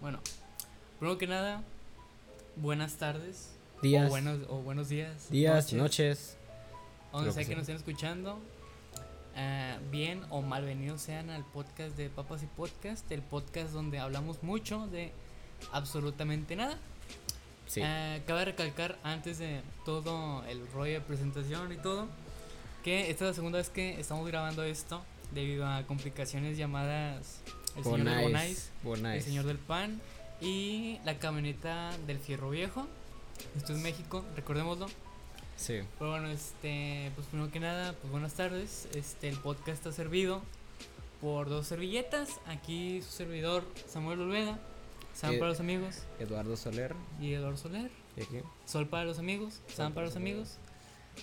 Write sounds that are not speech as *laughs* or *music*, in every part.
Bueno, primero que nada, buenas tardes. Días. O buenos, o buenos días. Días, noches. Donde lo sea que nos estén escuchando. eh, bien o malvenidos sean al podcast de Papas y Podcast, el podcast donde hablamos mucho de absolutamente nada. Sí. Eh, cabe recalcar antes de todo el rollo de presentación y todo que esta es la segunda vez que estamos grabando esto debido a complicaciones llamadas el señor del Bonais, Bonais. el señor del pan y la camioneta del fierro viejo. Esto es México, recordémoslo. Sí. Pero bueno, este, pues primero que nada, pues buenas tardes. Este, el podcast está servido por dos servilletas. Aquí su servidor Samuel Olveda, Sam Eh, para los amigos Eduardo Soler. y Eduardo Soler. ¿Y aquí? Sol para los amigos, Sam para los los amigos.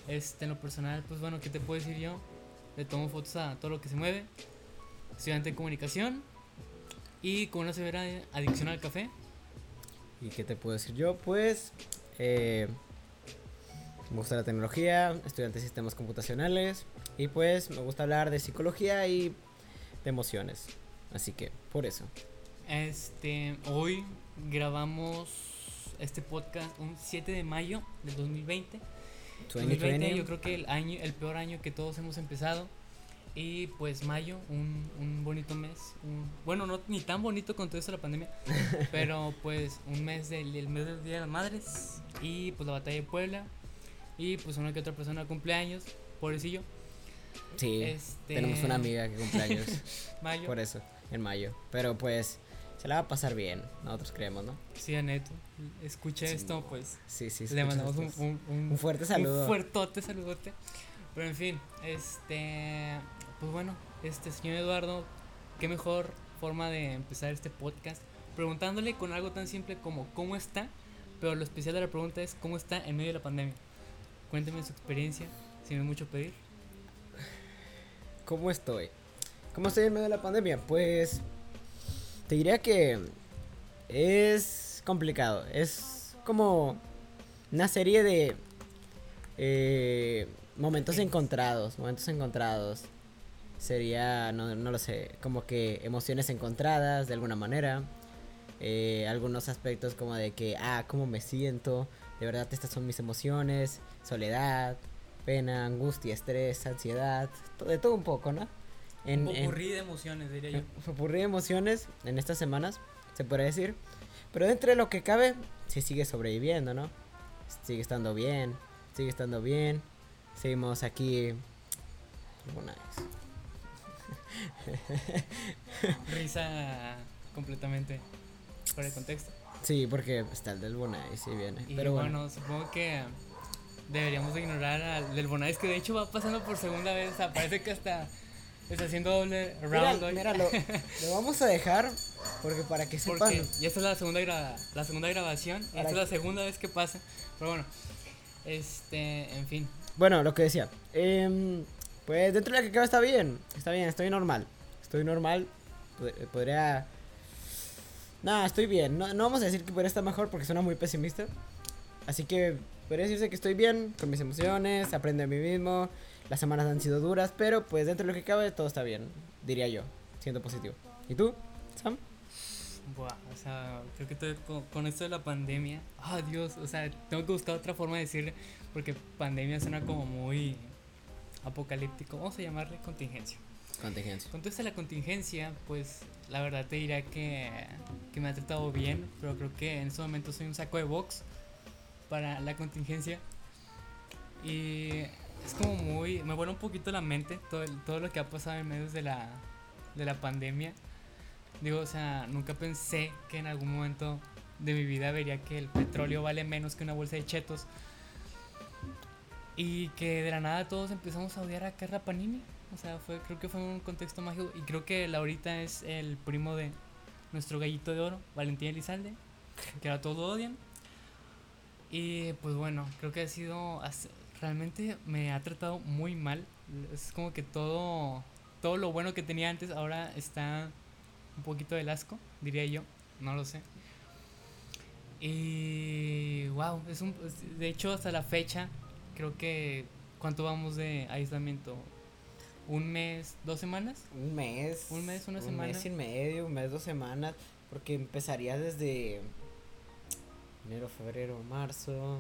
Este, en lo personal, pues bueno, ¿qué te puedo decir yo? Le tomo fotos a todo lo que se mueve. Estudiante de comunicación y con una severa adicción al café. ¿Y qué te puedo decir yo? Pues. Eh, me gusta la tecnología, estudiante de sistemas computacionales. Y pues me gusta hablar de psicología y de emociones. Así que, por eso. Este, hoy grabamos este podcast un 7 de mayo del 2020. 2020 2020. yo creo que el año el peor año que todos hemos empezado y pues mayo un, un bonito mes un- bueno no ni tan bonito con todo esto de la pandemia *laughs* pero pues un mes del el mes del día de las madres y pues la batalla de Puebla y pues una que otra persona cumpleaños pobrecillo Sí. este Tenemos una amiga que cumple años. *laughs* mayo por eso, en mayo. Pero pues, se la va a pasar bien. Nosotros creemos, ¿no? sí Aneto escucha Sí. esto pues Sí, sí. le escucha mandamos un, un- un fuerte saludo. Un fuertote saludote. Pero en fin, este. Pues bueno, este señor Eduardo, qué mejor forma de empezar este podcast preguntándole con algo tan simple como cómo está. Pero lo especial de la pregunta es cómo está en medio de la pandemia. Cuénteme su experiencia, si no es mucho pedir. ¿Cómo estoy? ¿Cómo estoy en medio de la pandemia? Pues te diría que es complicado. Es como una serie de eh, momentos encontrados. Momentos encontrados. Sería, no, no lo sé, como que emociones encontradas de alguna manera. Eh, algunos aspectos como de que, ah, cómo me siento. De verdad, estas son mis emociones. Soledad, pena, angustia, estrés, ansiedad. De todo un poco, ¿no? En, un en- popurrí de emociones, diría yo. *laughs* popurrí de emociones en estas semanas, se puede decir. Pero dentro de lo que cabe, se sigue sobreviviendo, ¿no? Sigue estando bien, sigue estando bien. Seguimos aquí. Vez. *laughs* Risa completamente fuera de contexto. Sí, porque está el del Bonai, sí viene. Y Pero bueno, bueno, supongo que deberíamos de ignorar al del Bonais, que de hecho va pasando por segunda vez. O sea, parece que hasta está haciendo doble Mira, round hoy. míralo, *laughs* lo vamos a dejar porque para que sepan. Porque ya esta es la segunda, gra- la segunda grabación. Esta Para es la que- segunda vez que pasa. Pero bueno, este, en fin. Bueno, lo que decía. em, pues dentro de lo que cabe está bien. Está bien, estoy normal. Estoy normal. pod- Podría. Nada, estoy bien. No, vamos a decir que podría estar mejor porque suena muy pesimista. Así que podría decirse que estoy bien con mis emociones. Aprendo de mí mismo. Las semanas han sido duras, pero pues dentro de lo que cabe todo está bien. Diría yo, siendo positivo. ¿Y tú, Sam? Buah, o sea, creo que con, esto de la pandemia. Ah, Dios, o sea, tengo que buscar otra forma de decirle. Porque pandemia suena como muy apocalíptico. Vamos a llamarle contingencia. Contingencia. Esta la contingencia, pues la verdad te diría que, que me ha tratado bien, pero creo que en este momento soy un saco de box para la contingencia. Y es como muy. Me vuela un poquito la mente todo, todo lo que ha pasado en medio de la, de la pandemia. Digo, o sea, nunca pensé que en algún momento de mi vida vería que el petróleo vale menos que una bolsa de chetos. Y que de la nada todos empezamos a odiar a Carla Panini. O sea, fue, creo que fue un contexto mágico. Y creo que Laurita es el primo de nuestro gallito de oro, Valentín Elizalde. Que ahora todos lo odian. Y pues bueno, creo que ha sido. Realmente me ha tratado muy mal. Es como que todo. Todo lo bueno que tenía antes ahora está un poquito del asco, diría yo. No lo sé. Y. Wow, es un. De hecho, hasta la fecha, creo que. ¿Cuánto vamos de aislamiento? ¿Un mes? ¿Dos semanas? Un mes. Un mes, una un semana. mes y medio, un mes, dos semanas. Porque empezaría desde enero, febrero, marzo.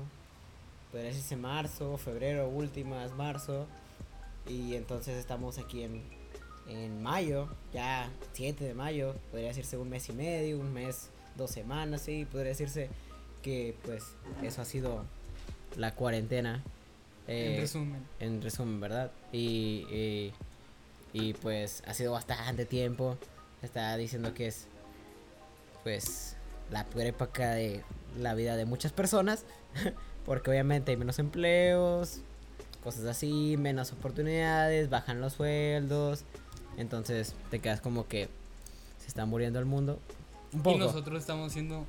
Podría decirse marzo, febrero, últimas, marzo. Y entonces estamos aquí en, en mayo, ya 7 de mayo. Podría decirse un mes y medio, un mes, dos semanas, sí. Podría decirse que pues eso ha sido la cuarentena. En Eh, resumen. en resumen, ¿verdad? Y, y, y, pues ha sido bastante tiempo. Está diciendo que es pues la peor época de la vida de muchas personas. *laughs* Porque obviamente hay menos empleos, cosas así, menos oportunidades, bajan los sueldos. Entonces te quedas como que se está muriendo el mundo. Un poco. Y nosotros estamos haciendo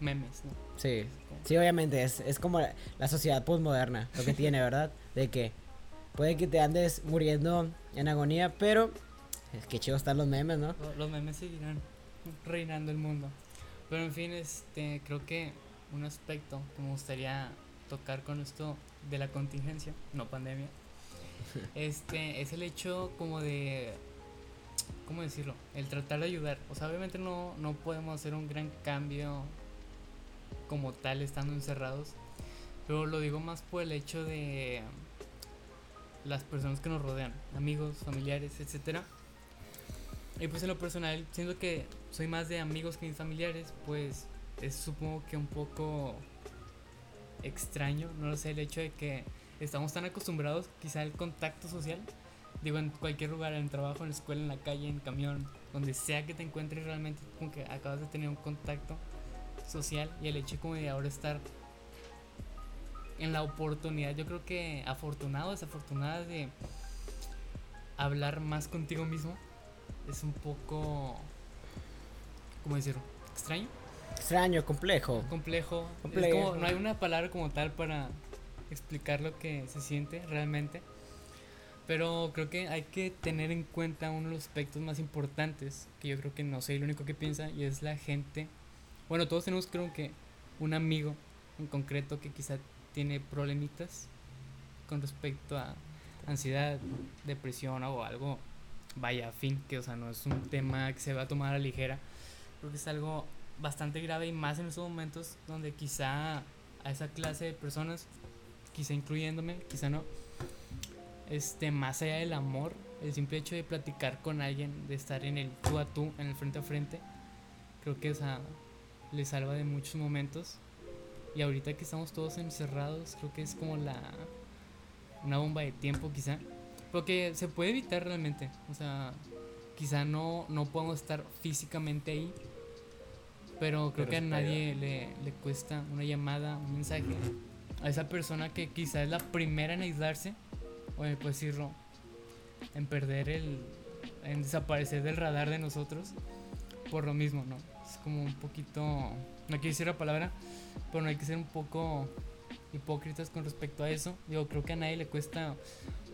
memes, ¿no? Sí. Sí, obviamente, es, es como la, la sociedad postmoderna, lo que *laughs* tiene, ¿verdad? De que puede que te andes muriendo en agonía, pero es que chido están los memes, ¿no? Lo- Los memes seguirán reinando el mundo. Pero en fin, este, creo que un aspecto que me gustaría tocar con esto de la contingencia, no pandemia, *laughs* este, es el hecho como de, ¿cómo decirlo? El tratar de ayudar. O sea, obviamente no, no podemos hacer un gran cambio como tal estando encerrados, pero lo digo más por el hecho de las personas que nos rodean, amigos, familiares, etcétera. Y pues en lo personal, siento que soy más de amigos que mis familiares, pues es supongo que un poco extraño, no lo sé, el hecho de que estamos tan acostumbrados quizá al contacto social, digo en cualquier lugar, en el trabajo, en la escuela, en la calle, en camión, donde sea que te encuentres realmente como que acabas de tener un contacto social y el hecho como de ahora estar en la oportunidad, yo creo que afortunado, desafortunada de hablar más contigo mismo es un poco, ¿cómo decirlo? Extraño, Extraño, complejo. complejo. Es Complejo. como, no hay una palabra como tal para explicar lo que se siente realmente. Pero creo que hay que tener en cuenta uno de los aspectos más importantes, que yo creo que no soy el único que piensa, y es la gente. Bueno, todos tenemos creo que un amigo en concreto que quizá tiene problemitas con respecto a ansiedad, depresión o algo, vaya, fin, que o sea, no es un tema que se va a tomar a la ligera. Creo que es algo bastante grave y más en esos momentos donde quizá a esa clase de personas, quizá incluyéndome, quizá no, este, más allá del amor, el simple hecho de platicar con alguien, de estar en el tú a tú, en el frente a frente, creo que o sea, le salva de muchos momentos. Y ahorita que estamos todos encerrados, creo que es como la una bomba de tiempo quizá, porque se puede evitar realmente, o sea, quizá no no podemos estar físicamente ahí, pero creo Pero que a nadie le, le cuesta una llamada, un mensaje a esa persona que quizá es la primera en aislarse, o en, pues decirlo, en perder el, en desaparecer del radar de nosotros, por lo mismo, ¿no? Es como un poquito, no quiero decir la palabra, pero no hay que ser un poco hipócritas con respecto a eso. Digo, creo que a nadie le cuesta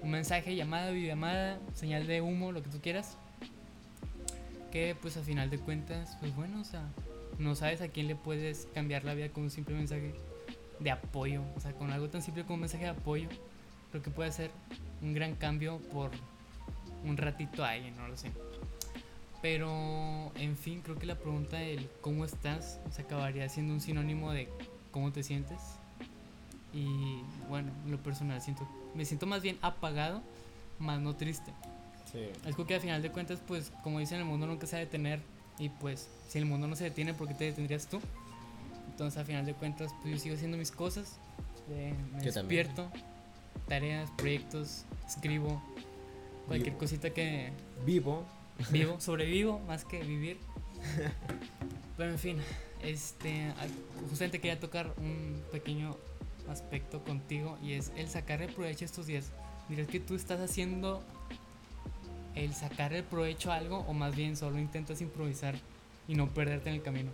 un mensaje, llamada, videollamada, señal de humo, lo que tú quieras. Que pues a final de cuentas, pues bueno, o sea, no sabes a quién le puedes cambiar la vida con un simple mensaje de apoyo. O sea, con algo tan simple como un mensaje de apoyo, creo que puede ser un gran cambio por un ratito a alguien, no lo sé. Pero, en fin, creo que la pregunta del cómo estás se acabaría siendo un sinónimo de cómo te sientes. Y bueno, en lo personal siento, me siento más bien apagado, más no triste. Sí. Es que al final de cuentas, pues como dicen, el mundo nunca se va a detener. Y pues, si el mundo no se detiene, ¿por qué te detendrías tú? Entonces, al final de cuentas, pues yo sigo haciendo mis cosas. eh, me Yo también. despierto, tareas, proyectos, escribo, cualquier cosita que Vivo. Vivo, sobrevivo más que vivir. *laughs* Pero en fin, este, justamente quería tocar un pequeño aspecto contigo y es el sacarle provecho a estos días. Dirás que tú estás haciendo el sacarle provecho a algo o más bien solo intentas improvisar y no perderte en el camino.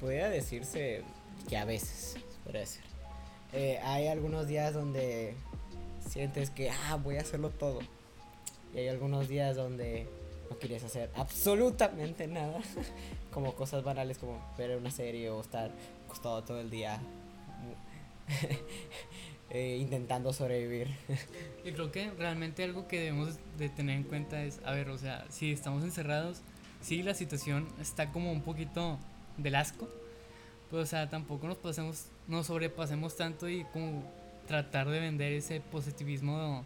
Podría decirse que a veces, podría decir. Eh, hay algunos días donde sientes que, ah, voy a hacerlo todo. Y hay algunos días donde no quieres hacer absolutamente nada. *laughs* como cosas banales como ver una serie o estar acostado todo el día. *laughs* eh, intentando sobrevivir. Y creo que realmente algo que debemos de tener en cuenta es, a ver, o sea, si estamos encerrados, sí la situación está como un poquito del asco. Pues, o sea, tampoco nos pasemos, nos sobrepasemos tanto y como tratar de vender ese positivismo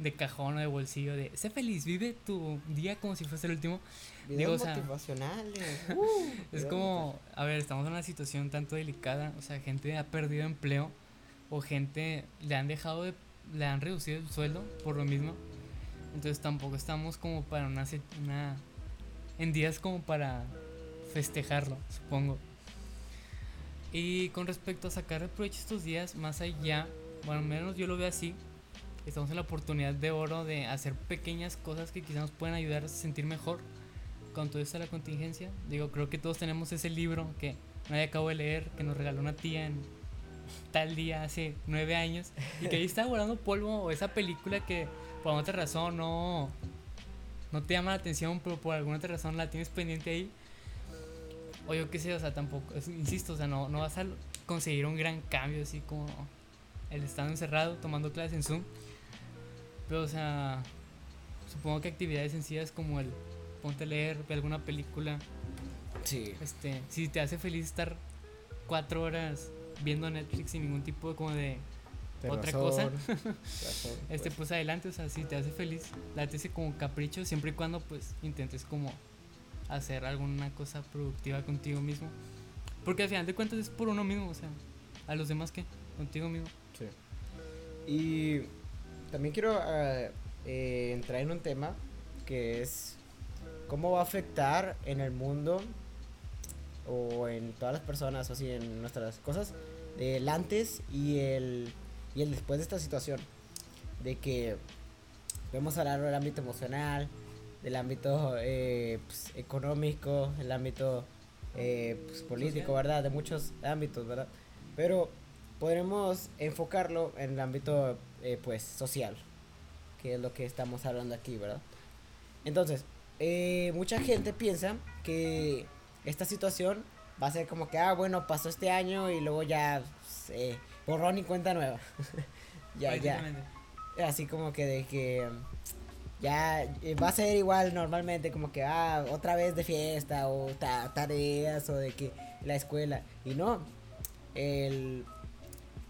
de cajón o de bolsillo de sé feliz, vive tu día como si fuese el último. Videos o sea, motivacionales. *laughs* Es videos como, a ver, estamos en una situación tanto delicada, o sea, gente ha perdido empleo o gente le han dejado de, le han reducido el sueldo por lo mismo. Entonces tampoco estamos como para una, una en días como para festejarlo, supongo. Y con respecto a sacar provecho estos días, más allá, bueno, menos yo lo veo así, estamos en la oportunidad de oro de hacer pequeñas cosas que quizás nos puedan ayudar a sentir mejor con todo esto de la contingencia. Digo, creo que todos tenemos ese libro que nadie acabo de leer, que nos regaló una tía en tal día hace nueve años, y que ahí está volando polvo, o esa película que por alguna otra razón no, no te llama la atención, pero por alguna otra razón la tienes pendiente ahí. O yo qué sé, o sea, tampoco, es- insisto, o sea, no, no vas a conseguir un gran cambio así como el estando encerrado, tomando clases en Zoom. Pero, o sea, supongo que actividades sencillas como el ponte a leer, ver alguna película, Sí. este, si te hace feliz estar cuatro horas viendo Netflix sin ningún tipo de como de Otra cosa. *laughs* razón, *laughs* este pues. pues adelante, o sea, si te hace feliz, date ese como capricho siempre y cuando pues intentes como hacer alguna cosa productiva contigo mismo. Porque al final de cuentas es por uno mismo, o sea, a los demás que contigo mismo. Sí. Y también quiero eh, entrar en un tema que es cómo va a afectar en el mundo o en todas las personas o así en nuestras cosas el antes y el y el después de esta situación. De que podemos hablar del ámbito emocional del ámbito eh, pues, económico el ámbito eh, pues, político verdad de muchos ámbitos verdad pero podremos enfocarlo en el ámbito eh, pues social que es lo que estamos hablando aquí verdad entonces eh, mucha gente piensa que esta situación va a ser como que ah bueno pasó este año y luego ya eh, borrón y cuenta nueva. *laughs* Ya ya. Así como que de que ya eh, va a ser igual normalmente como que ah otra vez de fiesta o ta- tareas o de que la escuela. Y no el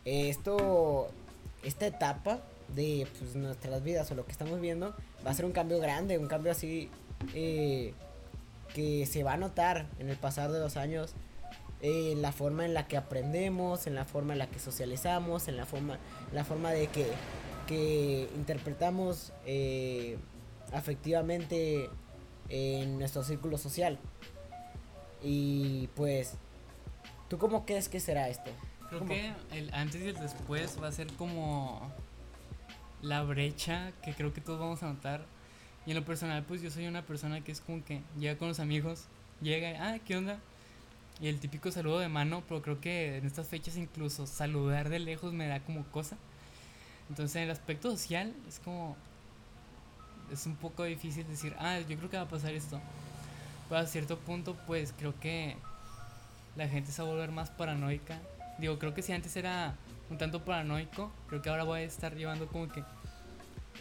esto esta etapa de pues, nuestras vidas o lo que estamos viendo va a ser un cambio grande un cambio así eh, que se va a notar en el pasar de los años eh, en la forma en la que aprendemos, en la forma en la que socializamos, en la forma, la forma de que, que interpretamos eh, afectivamente en nuestro círculo social. Y pues, ¿tú cómo crees que será esto? Creo ¿Cómo? que el antes y el después va a ser como la brecha que creo que todos vamos a notar. Y en lo personal, pues yo soy una persona que es como que llega con los amigos, llega, ah, ¿qué onda? Y el típico saludo de mano, pero creo que en estas fechas incluso saludar de lejos me da como cosa. Entonces en el aspecto social es como, es un poco difícil decir, ah, yo creo que va a pasar esto. Pero a cierto punto, pues creo que la gente se va a volver más paranoica. Digo, creo que si antes era un tanto paranoico, creo que ahora voy a estar llevando como que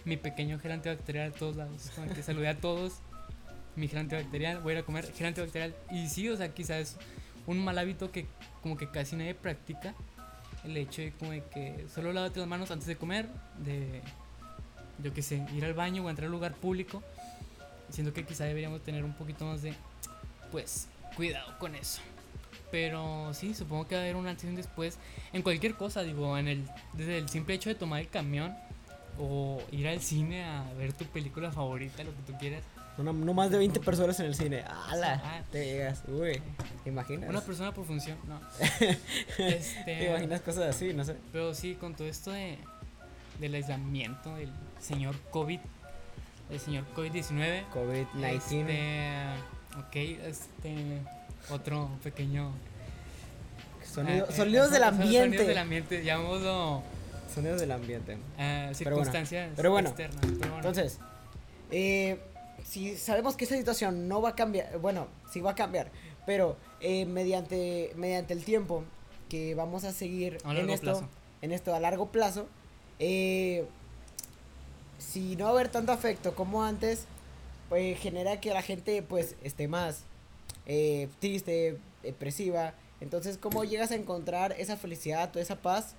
mi pequeño gel antibacterial a todos lados. Como saludé a todos, mi gel antibacterial, voy a ir a comer gel antibacterial. Y sí, o sea, quizás un mal hábito que como que casi nadie practica. El hecho de como que solo lávate las manos antes de comer, de, yo qué sé, ir al baño o entrar a un lugar público. Siento que quizá deberíamos tener un poquito más de, pues, cuidado con eso. Pero sí, supongo que va a haber un antes y un después en cualquier cosa, digo, en el, desde el simple hecho de tomar el camión o ir al cine a ver tu película favorita, lo que tú quieras. No, no más de 20 personas en el cine. Ah. ¡Hala! Te llegas. Uy, ¿te imaginas? Una persona por función, no. *laughs* ¿Te este, imaginas cosas así? No sé. pero sí, con todo esto de, del aislamiento del señor COVID, el señor COVID-19. COVID-19. Este, ok, este, otro pequeño Sonido- eh, sonidos del son- son ambiente. Sonidos del ambiente, llamémoslo Sonidos del ambiente. eh, Pero bueno, circunstancias pero bueno, externas. Pero bueno, Entonces, eh, si sabemos que esta situación no va a cambiar, bueno, sí va a cambiar, pero eh, mediante, mediante el tiempo que vamos a seguir A en esto, plazo. en esto a largo plazo, eh, si no va a haber tanto afecto como antes, pues genera que la gente pues esté más eh, triste, depresiva. Entonces, ¿cómo llegas a encontrar esa felicidad o esa paz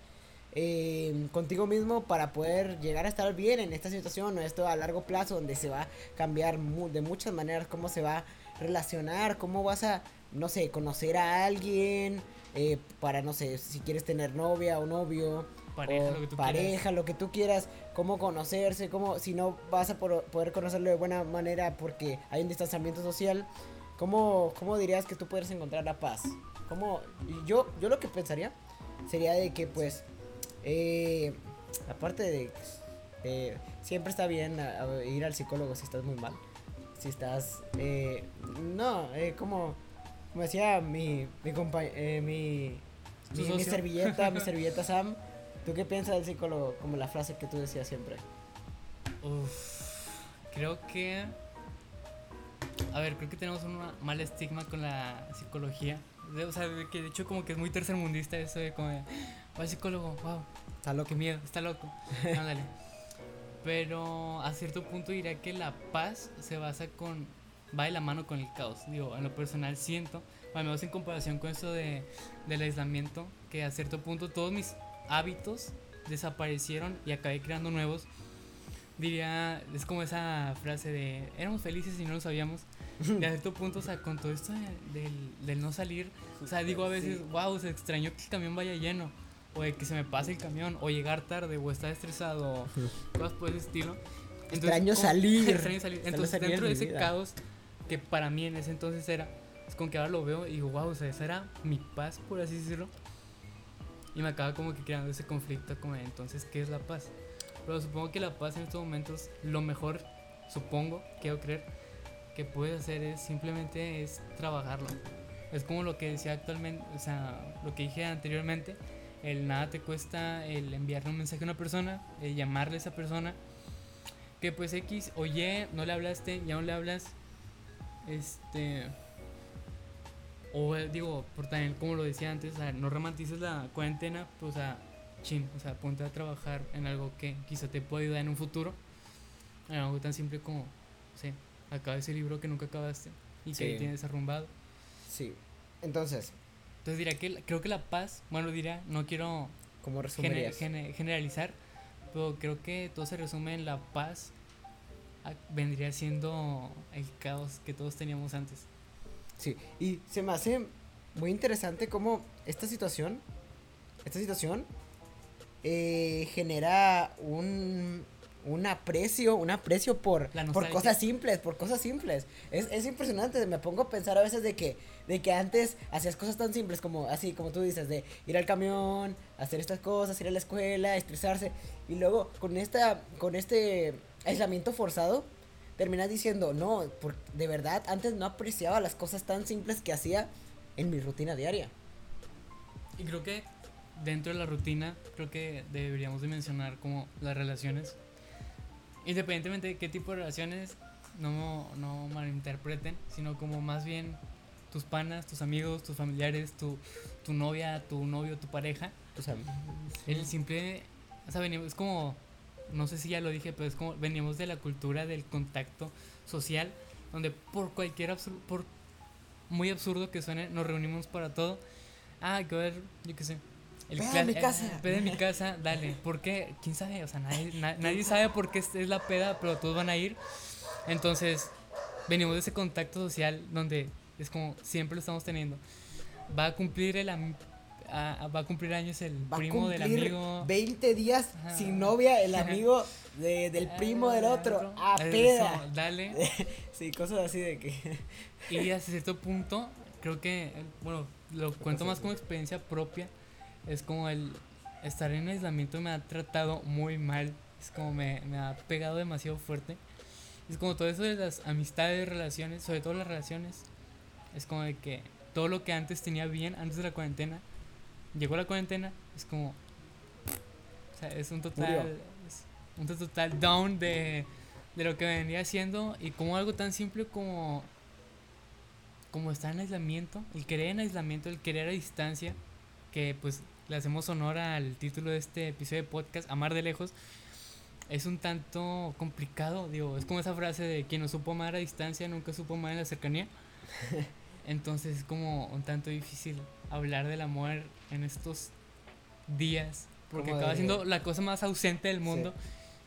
eh, contigo mismo para poder llegar a estar bien en esta situación o esto a largo plazo donde se va a cambiar de muchas maneras, cómo se va a relacionar, cómo vas a, no sé, conocer a alguien, eh, para, no sé, si quieres tener novia o novio. Pareja, lo que tú pareja, quieras. lo que tú quieras, cómo conocerse, cómo, si no vas a poder conocerlo de buena manera porque hay un distanciamiento social, ¿cómo, cómo dirías que tú puedes encontrar la paz? ¿Cómo? Yo, yo lo que pensaría sería de que pues eh, aparte de, siempre está bien ir al psicólogo si estás muy mal. Si estás, eh, no, eh, como, como decía mi, mi eh, mi, mi, servilleta, mi *laughs* servilleta Sam. ¿Tú qué piensas del psicólogo? Como la frase que tú decías siempre. creo que, a ver, creo que tenemos un mal estigma con la psicología. o sea, que de hecho como que es muy tercermundista eso de como va psicólogo, wow. Está loco. Qué miedo, está loco. *laughs* Ándale. Pero a cierto punto diría que la paz se basa con. va de la mano con el caos. Digo, en lo personal siento, al menos en comparación con eso de, del aislamiento, que a cierto punto todos mis hábitos desaparecieron y acabé creando nuevos. Diría, es como esa frase de éramos felices y no lo sabíamos. Y a cierto punto, o sea, con todo esto del, del no salir, o sea, digo a veces, wow, se extrañó que el camión vaya lleno o de que se me pase el camión, o llegar tarde, o estar estresado, o *laughs* cosas por ese estilo. Entonces, extraño, salir. *laughs* extraño salir. Entonces, dentro de ese caos, que para mí en ese entonces era, es como que ahora lo veo y digo, wow, o sea, esa era mi paz, por así decirlo. Y me acaba como que creando ese conflicto, como entonces, ¿qué es la paz? Pero supongo que la paz en estos momentos, lo mejor, supongo, quiero creer, que puedes hacer es simplemente es trabajarlo. Es como lo que decía actualmente, o sea, lo que dije anteriormente, el nada te cuesta el enviarle un mensaje a una persona, el llamarle a esa persona, que pues X, oye, no le hablaste, ya no le hablas, este, o digo, por también como lo decía antes, o sea, no romantices la cuarentena, pues o sea, chin, o sea, ponte a trabajar en algo que quizá te pueda ayudar en un futuro, en algo tan simple como, sí, acaba ese libro que nunca acabaste y que tienes arrumbado. Sí, entonces, entonces diría que creo que la paz, bueno, diría, no quiero como generalizar, pero creo que todo se resume en la paz, vendría siendo el caos que todos teníamos antes. Sí, y se me hace muy interesante cómo esta situación, esta situación eh, genera un, un aprecio, un aprecio por, por cosas simples, por cosas simples. Es, es, impresionante, me pongo a pensar a veces de que, de que antes hacías cosas tan simples como así, como tú dices, de ir al camión, hacer estas cosas, ir a la escuela, estresarse, y luego con esta, con este aislamiento forzado, terminas diciendo, no, por, de verdad, antes no apreciaba las cosas tan simples que hacía en mi rutina diaria. Y creo que dentro de la rutina, creo que deberíamos de mencionar como las relaciones Independientemente de qué tipo de relaciones, no, no malinterpreten, sino como más bien tus panas, tus amigos, tus familiares, tu, tu novia, tu novio, tu pareja. Tus amigos. El simple, o sea, venimos, es como, no sé si ya lo dije, pero es como, venimos de la cultura del contacto social, donde por cualquier absurdo, por muy absurdo que suene, nos reunimos para todo. Ah, que ver, yo qué sé, el peda en mi casa. peda en mi casa, dale. ¿Por qué? ¿Quién sabe? O sea, nadie, nadie sabe por qué es la peda, pero todos van a ir. Entonces, venimos de ese contacto social donde es como siempre lo estamos teniendo. Va a cumplir el va a cumplir años el primo del amigo. 20 días sin novia, el amigo del primo del otro. A peda. dale. *laughs* sí, cosas así de que. y hasta cierto punto, creo que, bueno, lo cuento más como experiencia propia es como el estar en aislamiento me ha tratado muy mal. Es como me, me ha pegado demasiado fuerte. Es como todo eso de las amistades, relaciones, sobre todo las relaciones. Es como de que todo lo que antes tenía bien, antes de la cuarentena, llegó la cuarentena, es como. O sea, es un total. Es un total down de, de lo que venía haciendo. Y como algo tan simple como. Como estar en aislamiento, el querer en aislamiento, el querer a distancia, que pues le hacemos honor al título de este episodio de podcast, Amar de lejos, es un tanto complicado, digo, es como esa frase de quien no supo amar a distancia nunca supo amar en la cercanía. *laughs* Entonces es como un tanto difícil hablar del amor en estos días. Porque acaba de- siendo la cosa más ausente del mundo.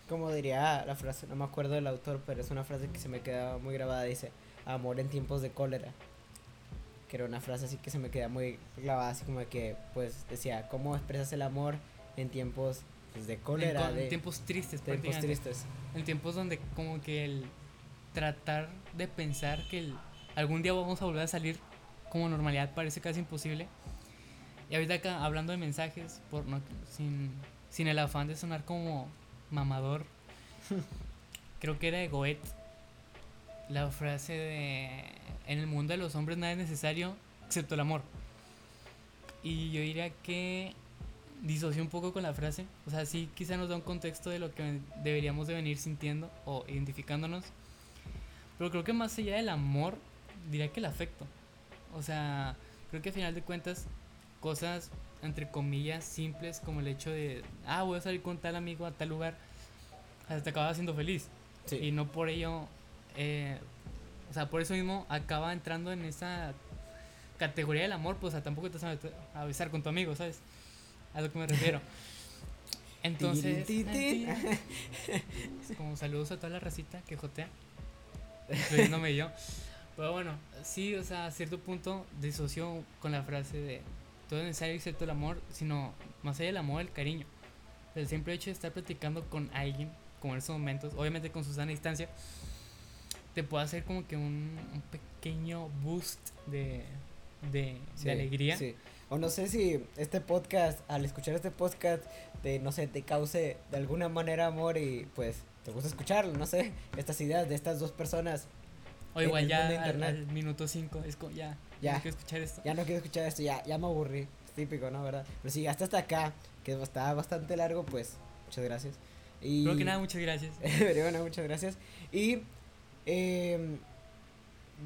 Como diría la frase, no me acuerdo del autor, pero es una frase que se me queda muy grabada. Dice, amor en tiempos de cólera. Que era una frase así que se me queda muy grabada, así como de que, pues, decía, ¿cómo expresas el amor en tiempos pues, de En, cólera? con- de tiempos tristes, tiempos tristes. En tiempos donde como que el tratar de pensar que el- algún día vamos a volver a salir como normalidad parece casi imposible. Y ahorita acá hablando de mensajes, por no, sin, sin el afán de sonar como mamador, *laughs* creo que era de Goethe la frase de en el mundo de los hombres nada es necesario excepto el amor. Y yo diría que disocio un poco con la frase. O sea, sí, quizá nos da un contexto de lo que deberíamos de venir sintiendo o identificándonos. Pero creo que más allá del amor, diría que el afecto. O sea, creo que a final de cuentas, cosas entre comillas simples como el hecho de, ah, voy a salir con tal amigo a tal lugar, hasta te acaba haciendo feliz. Sí. Y no por ello, eh, o sea, por eso mismo acaba entrando en esa categoría del amor, pues o sea, tampoco te vas a besar con tu amigo, ¿sabes? A lo que me refiero. *laughs* Entonces, *laughs* como saludos a toda la racita que jotea, incluyéndome yo. Pero bueno, sí, o sea, a cierto punto disocio con la frase de todo es necesario excepto el amor, sino más allá del amor, el cariño. El simple hecho de estar platicando con alguien, como en esos momentos, obviamente con Susana a distancia, te puede hacer como que un, un pequeño boost de, de, Sí, de alegría. sí. O no sé si este podcast, al escuchar este podcast, te, no sé, te cause de alguna manera amor y pues te gusta escucharlo, no sé, estas ideas de estas dos personas. O igual ya al, al minuto 5 es como ya, Ya. ya. quiero escuchar esto. Ya no quiero escuchar esto, ya, ya me aburrí. Es típico, ¿no? ¿Verdad? Pero si llegaste hasta acá, que está bastante largo, pues muchas gracias. Y... Creo que nada, muchas gracias. *laughs* Pero bueno, muchas gracias. Y eh,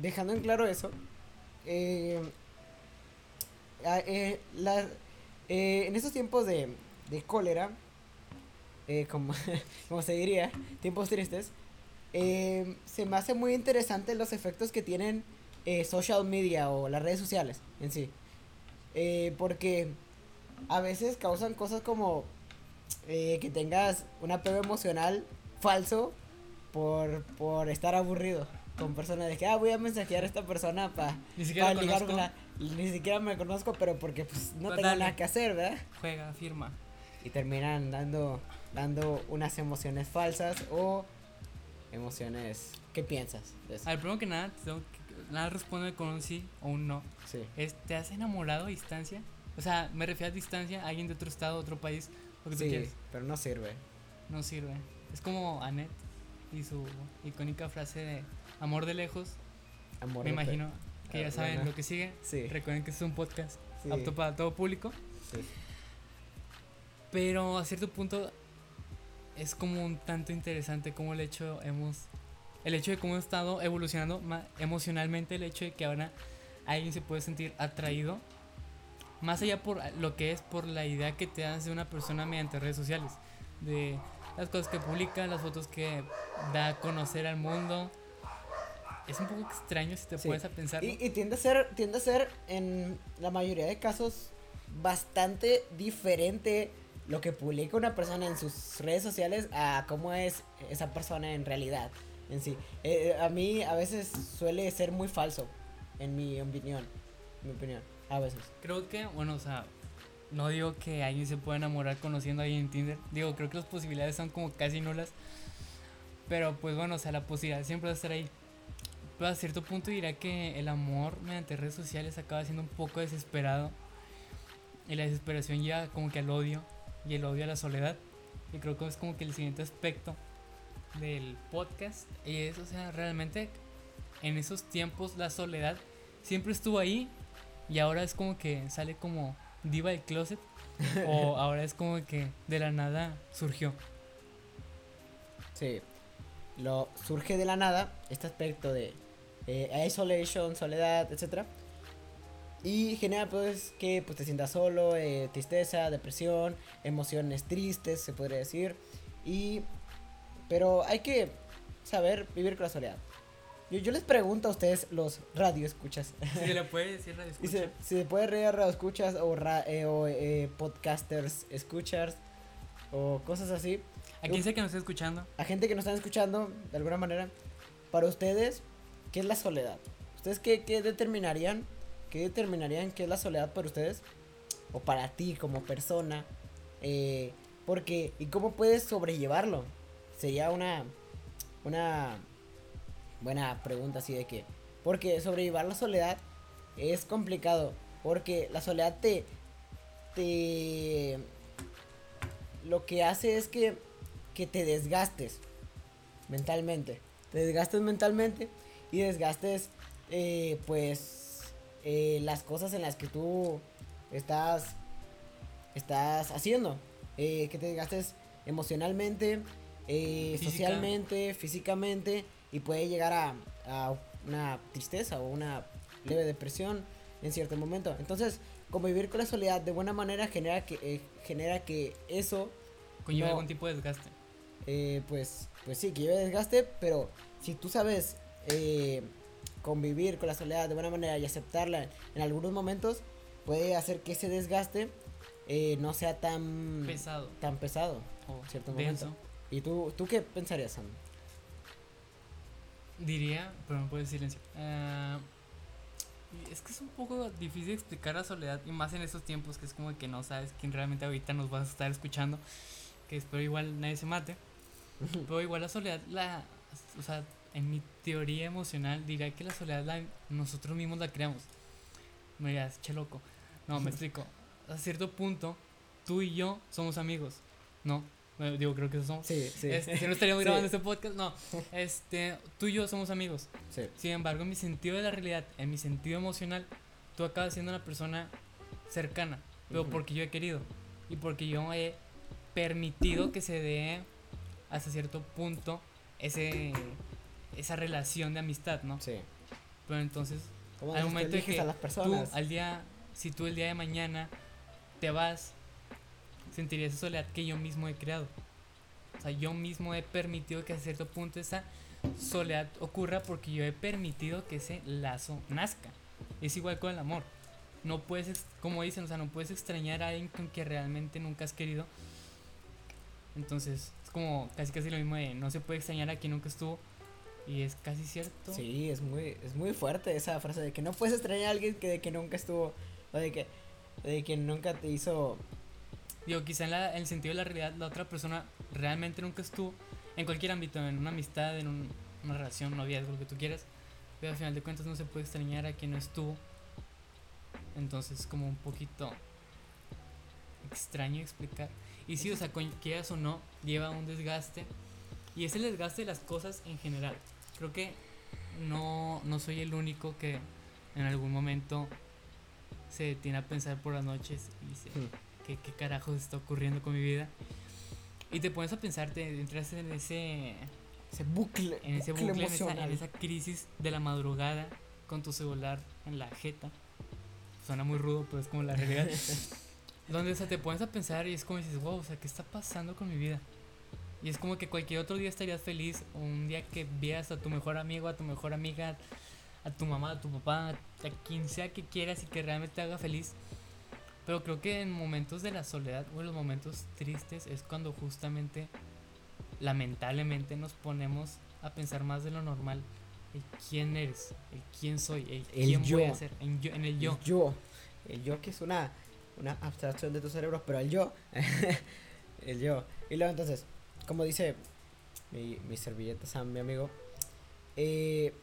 dejando en claro eso, ah, eh, eh, en estos tiempos de, de cólera, eh, como, *laughs* como se diría, tiempos tristes, eh, se me hace muy interesante los efectos que tienen social media o las redes sociales en sí. Porque a veces causan cosas como que tengas un apego emocional falso por, por estar aburrido con personas de que, ah, voy a mensajear a esta persona para ligar con la- Ni siquiera me conozco, pero porque pues no Pues tengo dale. nada que hacer, ¿verdad? Juega, firma. Y terminan dando, dando unas emociones falsas o emociones... ¿Qué piensas de eso? A ver, primero que nada, te tengo que- nada responde con un sí o un no. Sí. Es, ¿Te has enamorado a distancia? O sea, me refiero a distancia, a alguien de otro estado, otro país, lo que tú Sí, quieras. pero no sirve. No sirve. Es como Annette y su icónica frase de amor de lejos. Amor me imagino que ya Ah, saben lo que sigue. Sí. Recuerden que este es un podcast Sí. apto para todo público. Sí. Pero a cierto punto es como un tanto interesante como el hecho hemos el hecho de cómo hemos estado evolucionando emocionalmente el hecho de que ahora alguien se puede sentir atraído más allá por lo que es por la idea que te das de una persona mediante redes sociales de las cosas que publica las fotos que da a conocer al mundo es un poco extraño si te Sí. pones a pensar Y, y tiende a ser, tiende a ser en la mayoría de casos bastante diferente lo que publica una persona en sus redes sociales a cómo es esa persona en realidad en sí. Eh, eh, a mí a veces suele ser muy falso, en mi opinión. Mi opinión, a veces. Creo que, bueno, o sea, no digo que alguien se pueda enamorar conociendo a alguien en Tinder. Digo, creo que las posibilidades son como casi nulas. Pero pues bueno, o sea, la posibilidad siempre va a estar ahí. Pero a cierto punto dirá que el amor mediante redes sociales acaba siendo un poco desesperado. Y la desesperación lleva como que al odio. Y el odio a la soledad. Y creo que es como que el siguiente aspecto del podcast. Y es, o sea, realmente en esos tiempos la soledad siempre estuvo ahí. Y ahora es como que sale como diva del closet. o *laughs* ahora es como que de la nada surgió. Sí. Lo surge de la nada este aspecto de eh, isolation, soledad, etcétera. Y genera pues que pues te sientas solo, eh, tristeza, depresión, emociones tristes, se podría decir. Y pero hay que saber vivir con la soledad. Yo, yo les pregunto a ustedes, los radioescuchas. Si se le *laughs* puede decir radio Y se, si se puede reír radio escuchas o, ra- eh, o eh, podcasters escuchas o cosas así. A quien sea que nos esté escuchando, A gente que nos están escuchando, de alguna manera, para ustedes, ¿qué es la soledad? ¿Ustedes qué, qué determinarían? ¿Qué determinarían qué es la soledad para ustedes? O para ti como persona. Eh, porque, ¿y cómo puedes sobrellevarlo? Sería una, una buena pregunta así de que, porque sobrellevar la soledad es complicado, porque la soledad te, te, lo que hace es que, que te desgastes mentalmente, te desgastes mentalmente y desgastes, eh, pues, eh, las cosas en las que tú estás, estás haciendo, eh, que te desgastes emocionalmente, eh, socialmente, físicamente y puede llegar a, a una tristeza o una leve depresión en cierto momento. Entonces, convivir con la soledad de buena manera genera que, eh, genera que eso, conlleva No. algún tipo de desgaste. eh, pues, pues sí, que lleve desgaste, pero si tú sabes eh, convivir con la soledad de buena manera y aceptarla en algunos momentos, puede hacer que ese desgaste eh, no sea tan Pesado tan pesado. Cierto denso. momento. ¿Y tú, tú qué pensarías, Sam? Diría, pero no puedo decir silencio. Y es que es un poco difícil explicar la soledad, y más en estos tiempos que es como que no sabes quién realmente ahorita nos va a estar escuchando. Que espero igual nadie se mate. Pero igual la soledad, la, o sea, en mi teoría emocional diría que la soledad la, nosotros mismos la creamos. Me dirás, che loco. No, me *laughs* explico. A cierto punto, tú y yo somos amigos. No, Bueno, digo, creo que eso somos. Sí, sí. Este, si no estaríamos Sí. grabando este podcast, no. Este, tú y yo somos amigos. Sí. Sin embargo, en mi sentido de la realidad, en mi sentido emocional, tú acabas siendo una persona cercana, pero porque yo he querido y porque yo he permitido que se dé hasta cierto punto ese esa relación de amistad, ¿no? Sí. Pero entonces, ¿Cómo al momento de que a las tú al día, si tú el día de mañana te vas, sentirías esa soledad que yo mismo he creado. O sea, yo mismo he permitido que a cierto punto esa soledad ocurra porque yo he permitido que ese lazo nazca. Es igual con el amor. No puedes, como dicen, o sea, no puedes extrañar a alguien con que realmente nunca has querido. Entonces, es como casi casi lo mismo de no se puede extrañar a quien nunca estuvo. Y es casi cierto. Sí, es muy, es muy fuerte esa frase de que no puedes extrañar a alguien que de que nunca estuvo, o de que, de que nunca te hizo, Digo, quizá en, la- el sentido de la realidad, la otra persona realmente nunca estuvo en cualquier ámbito, en una amistad, en un- una relación, noviazgo, lo que tú quieras. Pero al final de cuentas no se puede extrañar a quien no estuvo. Entonces, como un poquito extraño explicar. Y sí, o sea, quieras o no, lleva un desgaste. Y es el desgaste de las cosas en general. Creo que no, no soy el único que en algún momento se detiene a pensar por las noches y dice, Hmm. ¿Qué, qué carajos está ocurriendo con mi vida? Y te pones a pensar, te entras en ese, ese bucle, en ese bucle bucle, en esa, en esa crisis de la madrugada con tu celular en la jeta. Suena muy rudo, pero es como la realidad. *laughs* Donde, o sea, te pones a pensar y es como dices, wow, o sea, ¿qué está pasando con mi vida? Y es como que cualquier otro día estarías feliz, o un día que veas a tu mejor amigo, a tu mejor amiga, a tu mamá, a tu papá, a quien sea que quieras y que realmente te haga feliz. Pero creo que en momentos de la soledad o en los momentos tristes es cuando justamente, lamentablemente, nos ponemos a pensar más de lo normal. El quién eres, el quién soy, el, El quién voy yo. a ser, en, yo, en el yo. El yo, el yo que es una, una abstracción de tu cerebro, pero el yo, *laughs* el yo. Y luego entonces, como dice mi, mi servilleta Sam, mi amigo, eh,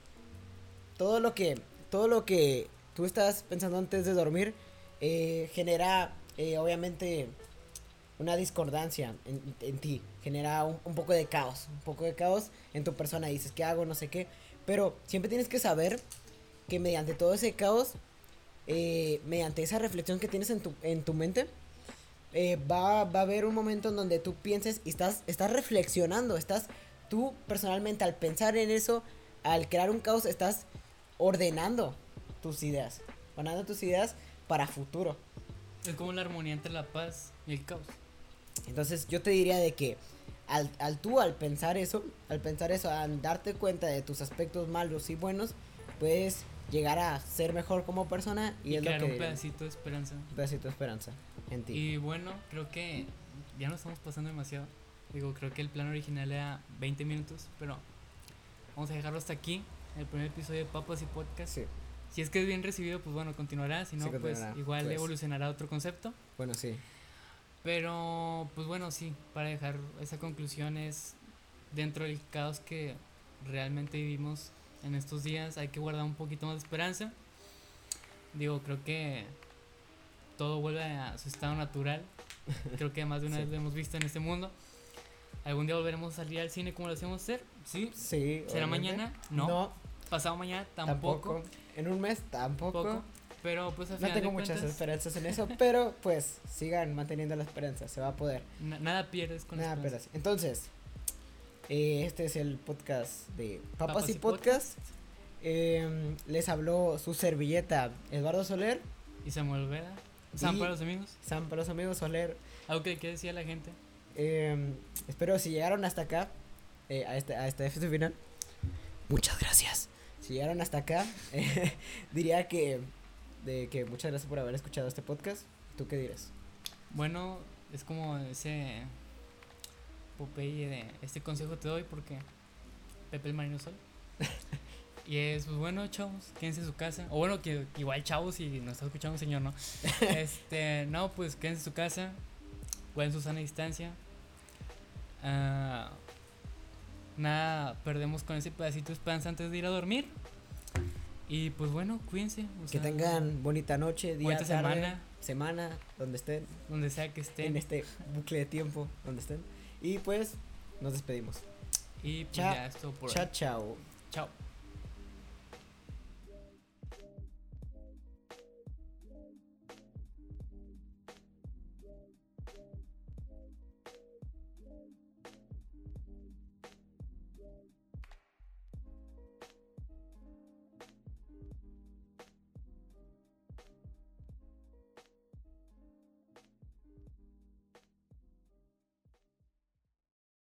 todo lo que, todo lo que tú estás pensando antes de dormir eh, genera, eh, obviamente, una discordancia en, ti, genera un, poco de caos, un poco de caos en tu persona. Dices, ¿qué hago? No sé qué. Pero siempre tienes que saber que mediante todo ese caos, eh, mediante esa reflexión que tienes en tu, en tu mente, va, va a haber un momento en donde tú pienses y estás, estás reflexionando, estás tú personalmente al pensar en eso, al crear un caos, estás ordenando tus ideas, ordenando tus ideas para futuro. Es como la armonía entre la paz y el caos. Entonces yo te diría de que al, al tú, al pensar eso, al pensar eso, al darte cuenta de tus aspectos malos y buenos, puedes llegar a ser mejor como persona y, Y, es lo que... un pedacito de esperanza. un pedacito de esperanza en ti. Y bueno, creo que ya nos estamos pasando demasiado. Digo, creo que el plan original era 20 minutos, pero vamos a dejarlo hasta aquí. El primer episodio de Papas y Podcast. Sí, Si es que es bien recibido, pues bueno, continuará. Si no, Sí, pues continuará, igual pues. evolucionará otro concepto. bueno, sí. Pero, pues bueno, sí, para dejar esa conclusión es dentro del caos que realmente vivimos en estos días, hay que guardar un poquito más de esperanza. Digo, creo que todo vuelve a su estado natural. *laughs* Creo que más de una Sí. vez lo hemos visto en este mundo. ¿Algún día volveremos a salir al cine como lo hacíamos hacer? Sí. Sí. ¿Será obviamente. mañana? No. No, ¿Pasado mañana? Tampoco. tampoco. En un mes tampoco. Poco. Pero pues al No final tengo de muchas cuentas, esperanzas en eso, pero pues sigan manteniendo la esperanza, se va a poder. na- nada pierdes con Nada, esperanza. pero Entonces, eh, este es el podcast de Papas, Papas y y Podcast. Em, les habló su servilleta Eduardo Soler, Y Samuel Vera. Sam Y- para los amigos. Sam para los amigos Soler. Algo que que decía la gente. Em, espero si llegaron hasta acá, eh, a este, a este episodio final. Muchas gracias. Si llegaron hasta acá, eh, *laughs* diría que, de que muchas gracias por haber escuchado este podcast. ¿Tú qué dirás? Bueno, es como ese Popeye de este consejo te doy porque Pepe el Marino Sol. *laughs* y es, pues bueno, chavos, quédense en su casa. O bueno, que igual chavos, si nos está escuchando un señor, ¿no? *laughs* este, no, pues quédense en su casa, guarden su sana distancia. Ah, nada, perdemos con ese pedacito de esperanza antes de ir a dormir. Y pues bueno, cuídense. o Que sea, tengan bonita noche, día, tarde, semana. semana, donde estén, donde sea que estén. en este bucle de tiempo, donde estén. Y pues, nos despedimos. Y pues Chao. ya esto por. Chao, chao. Chao.